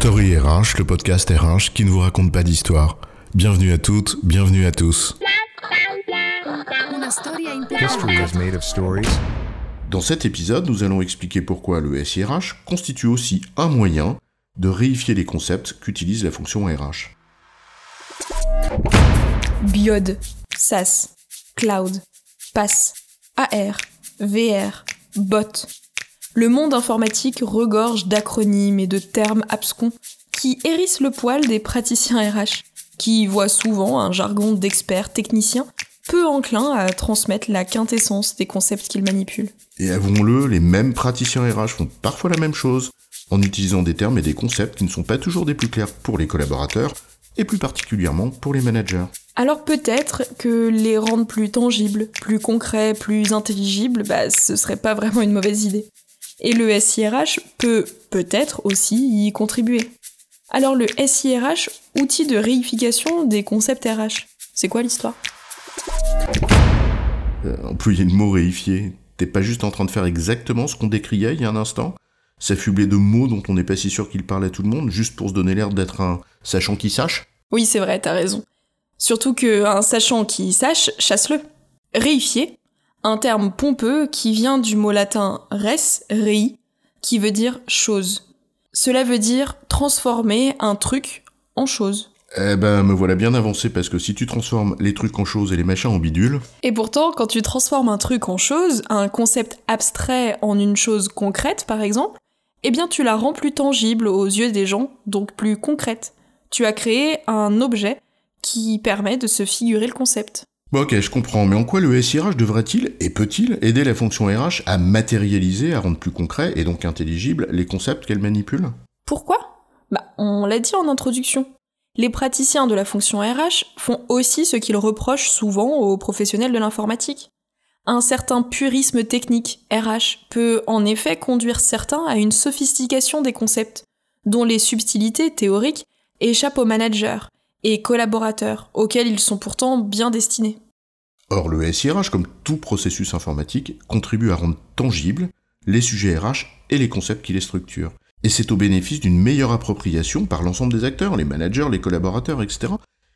Story RH, le podcast RH qui ne vous raconte pas d'histoire. Bienvenue à toutes, bienvenue à tous. History is made of stories. Dans cet épisode, nous allons expliquer pourquoi le SIRH constitue aussi un moyen de réifier les concepts qu'utilise la fonction RH. Biode, SaaS, Cloud, PaaS, AR, VR, Bot. Le monde informatique regorge d'acronymes et de termes abscons qui hérissent le poil des praticiens RH, qui voient souvent un jargon d'experts techniciens peu enclin à transmettre la quintessence des concepts qu'ils manipulent. Et avouons-le, les mêmes praticiens RH font parfois la même chose, en utilisant des termes et des concepts qui ne sont pas toujours des plus clairs pour les collaborateurs, et plus particulièrement pour les managers. Alors peut-être que les rendre plus tangibles, plus concrets, plus intelligibles, bah, ce serait pas vraiment une mauvaise idée. Et le SIRH peut peut-être aussi y contribuer. Alors le SIRH, outil de réification des concepts RH, c'est quoi l'histoire? Euh, employer le mot réifier, t'es pas juste en train de faire exactement ce qu'on décriait il y a un instant? S'affubler de mots dont on n'est pas si sûr qu'ils parlent à tout le monde, juste pour se donner l'air d'être un sachant qui sache? Oui, c'est vrai, t'as raison. Surtout qu'un sachant qui sache, chasse-le. Réifier, un terme pompeux qui vient du mot latin res, rei, qui veut dire chose. Cela veut dire transformer un truc en chose. Eh ben, me voilà bien avancé parce que si tu transformes les trucs en choses et les machins en bidules, Et pourtant, quand tu transformes un truc en chose, un concept abstrait en une chose concrète par exemple, eh bien tu la rends plus tangible aux yeux des gens, donc plus concrète. Tu as créé un objet qui permet de se figurer le concept. Ok, je comprends, mais en quoi le SIRH devrait-il et peut-il aider la fonction RH à matérialiser, à rendre plus concret et donc intelligible les concepts qu'elle manipule? Pourquoi? Bah, on l'a dit en introduction. Les praticiens de la fonction RH font aussi ce qu'ils reprochent souvent aux professionnels de l'informatique. Un certain purisme technique RH peut en effet conduire certains à une sophistication des concepts, dont les subtilités théoriques échappent aux managers et collaborateurs, auxquels ils sont pourtant bien destinés. Or, le SIRH, comme tout processus informatique, contribue à rendre tangibles les sujets RH et les concepts qui les structurent. Et c'est au bénéfice d'une meilleure appropriation par l'ensemble des acteurs, les managers, les collaborateurs, etc.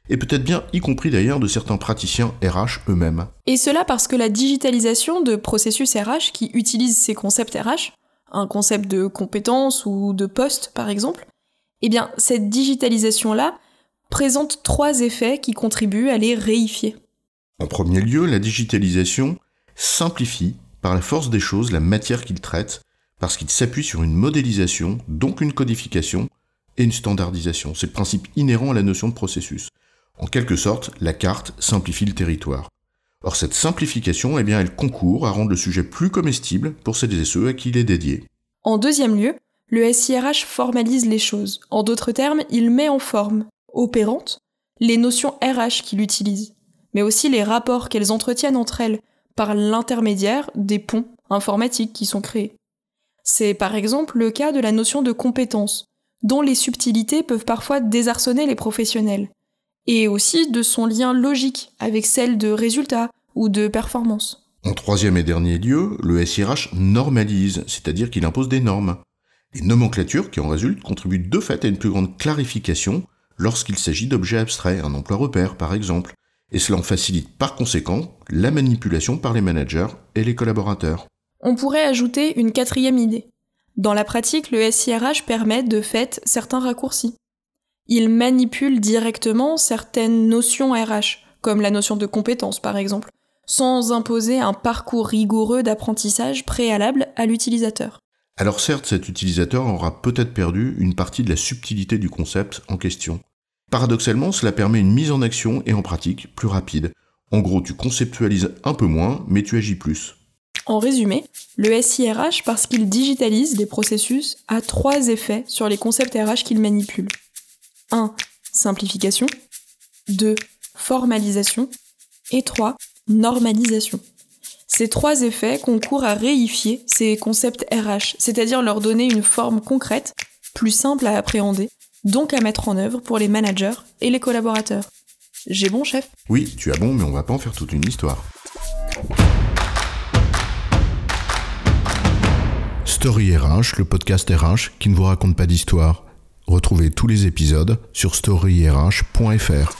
Et peut-être bien y compris d'ailleurs de certains praticiens RH eux-mêmes. Et cela parce que la digitalisation de processus RH qui utilisent ces concepts RH, un concept de compétence ou de poste par exemple, eh bien cette digitalisation-là présente trois effets qui contribuent à les réifier. En premier lieu, la digitalisation simplifie par la force des choses la matière qu'il traite, parce qu'il s'appuie sur une modélisation, donc une codification, et une standardisation. C'est le principe inhérent à la notion de processus. En quelque sorte, la carte simplifie le territoire. Or, cette simplification, eh bien, elle concourt à rendre le sujet plus comestible pour celles et ceux à qui il est dédié. En deuxième lieu, le SIRH formalise les choses. En d'autres termes, il met en forme, opérante, les notions RH qu'il utilise, mais aussi les rapports qu'elles entretiennent entre elles par l'intermédiaire des ponts informatiques qui sont créés. C'est par exemple le cas de la notion de compétence, dont les subtilités peuvent parfois désarçonner les professionnels, et aussi de son lien logique avec celle de résultat ou de performance. En troisième et dernier lieu, le SIRH normalise, c'est-à-dire qu'il impose des normes. Les nomenclatures qui en résultent contribuent de fait à une plus grande clarification lorsqu'il s'agit d'objets abstraits, un emploi repère par exemple, et cela en facilite par conséquent la manipulation par les managers et les collaborateurs. On pourrait ajouter une quatrième idée. Dans la pratique, le SIRH permet de fait certains raccourcis. Il manipule directement certaines notions RH, comme la notion de compétence par exemple, sans imposer un parcours rigoureux d'apprentissage préalable à l'utilisateur. Alors certes, cet utilisateur aura peut-être perdu une partie de la subtilité du concept en question. Paradoxalement, cela permet une mise en action et en pratique plus rapide. En gros, tu conceptualises un peu moins, mais tu agis plus. En résumé, le SIRH, parce qu'il digitalise des processus, a trois effets sur les concepts RH qu'il manipule. 1. Simplification. 2. Formalisation. Et 3. Normalisation. Ces trois effets concourent à réifier ces concepts RH, c'est-à-dire leur donner une forme concrète, plus simple à appréhender, donc à mettre en œuvre pour les managers et les collaborateurs. J'ai bon, chef? Oui, tu as bon, mais on va pas en faire toute une histoire. Story RH, le podcast RH qui ne vous raconte pas d'histoire. Retrouvez tous les épisodes sur storyrh.fr.